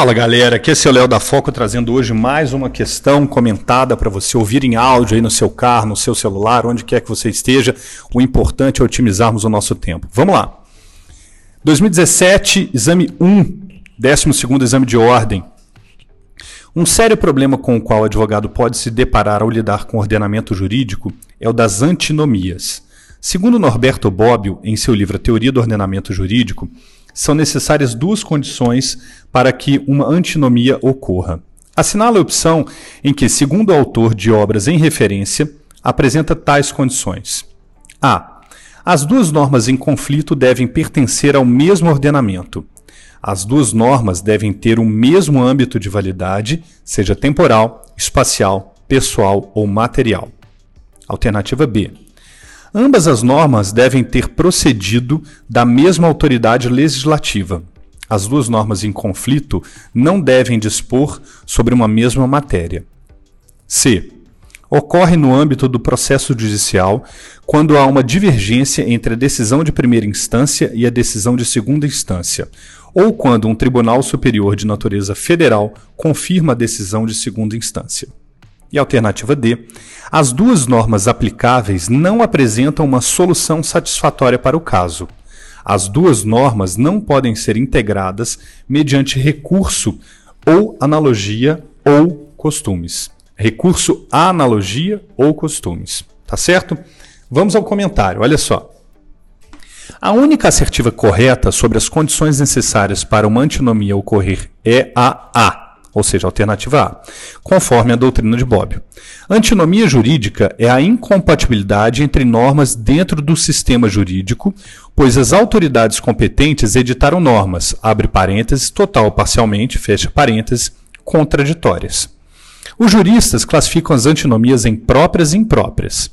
Fala galera, aqui é seu Léo da Foco trazendo hoje mais uma questão comentada para você ouvir em áudio aí no seu carro, no seu celular, onde quer que você esteja. O importante é otimizarmos o nosso tempo. Vamos lá. 2017, exame 1, 12 exame de ordem. Um sério problema com o qual o advogado pode se deparar ao lidar com ordenamento jurídico é o das antinomias. Segundo Norberto Bobbio, em seu livro A Teoria do Ordenamento Jurídico, são necessárias duas condições para que uma antinomia ocorra. Assinala a opção em que, segundo o autor de obras em referência, apresenta tais condições: a. As duas normas em conflito devem pertencer ao mesmo ordenamento. As duas normas devem ter o mesmo âmbito de validade, seja temporal, espacial, pessoal ou material. Alternativa B. Ambas as normas devem ter procedido da mesma autoridade legislativa. As duas normas em conflito não devem dispor sobre uma mesma matéria. C. Ocorre no âmbito do processo judicial quando há uma divergência entre a decisão de primeira instância e a decisão de segunda instância, ou quando um tribunal superior de natureza federal confirma a decisão de segunda instância. E alternativa D, as duas normas aplicáveis não apresentam uma solução satisfatória para o caso. As duas normas não podem ser integradas mediante recurso ou analogia ou costumes. Recurso à analogia ou costumes. Tá certo? Vamos ao comentário. Olha só. A única assertiva correta sobre as condições necessárias para uma antinomia ocorrer é a A ou seja, alternativa A, conforme a doutrina de Bobbio. Antinomia jurídica é a incompatibilidade entre normas dentro do sistema jurídico, pois as autoridades competentes editaram normas, abre parênteses, total ou parcialmente, fecha parênteses, contraditórias. Os juristas classificam as antinomias em próprias e impróprias.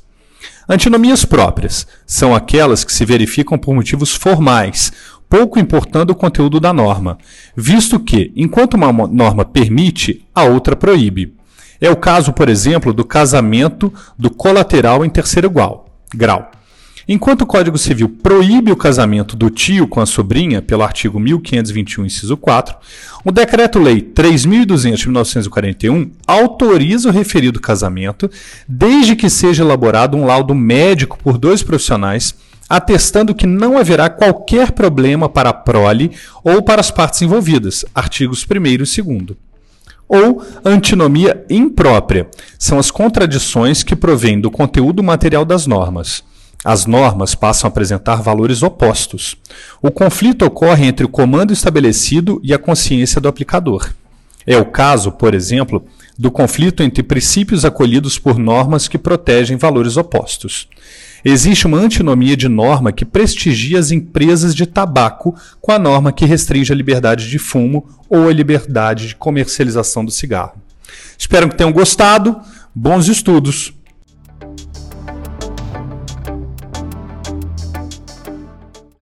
Antinomias próprias são aquelas que se verificam por motivos formais, pouco importando o conteúdo da norma, visto que, enquanto uma norma permite, a outra proíbe. É o caso, por exemplo, do casamento do colateral em terceiro grau. Enquanto o Código Civil proíbe o casamento do tio com a sobrinha, pelo artigo 1521, inciso 4, o Decreto-Lei 3.200 de 1941 autoriza o referido casamento, desde que seja elaborado um laudo médico por dois profissionais atestando que não haverá qualquer problema para a prole ou para as partes envolvidas, artigos 1 e 2. Ou antinomia imprópria, são as contradições que provêm do conteúdo material das normas. As normas passam a apresentar valores opostos. O conflito ocorre entre o comando estabelecido e a consciência do aplicador. É o caso, por exemplo, do conflito entre princípios acolhidos por normas que protegem valores opostos. Existe uma antinomia de norma que prestigia as empresas de tabaco com a norma que restringe a liberdade de fumo ou a liberdade de comercialização do cigarro. Espero que tenham gostado. Bons estudos!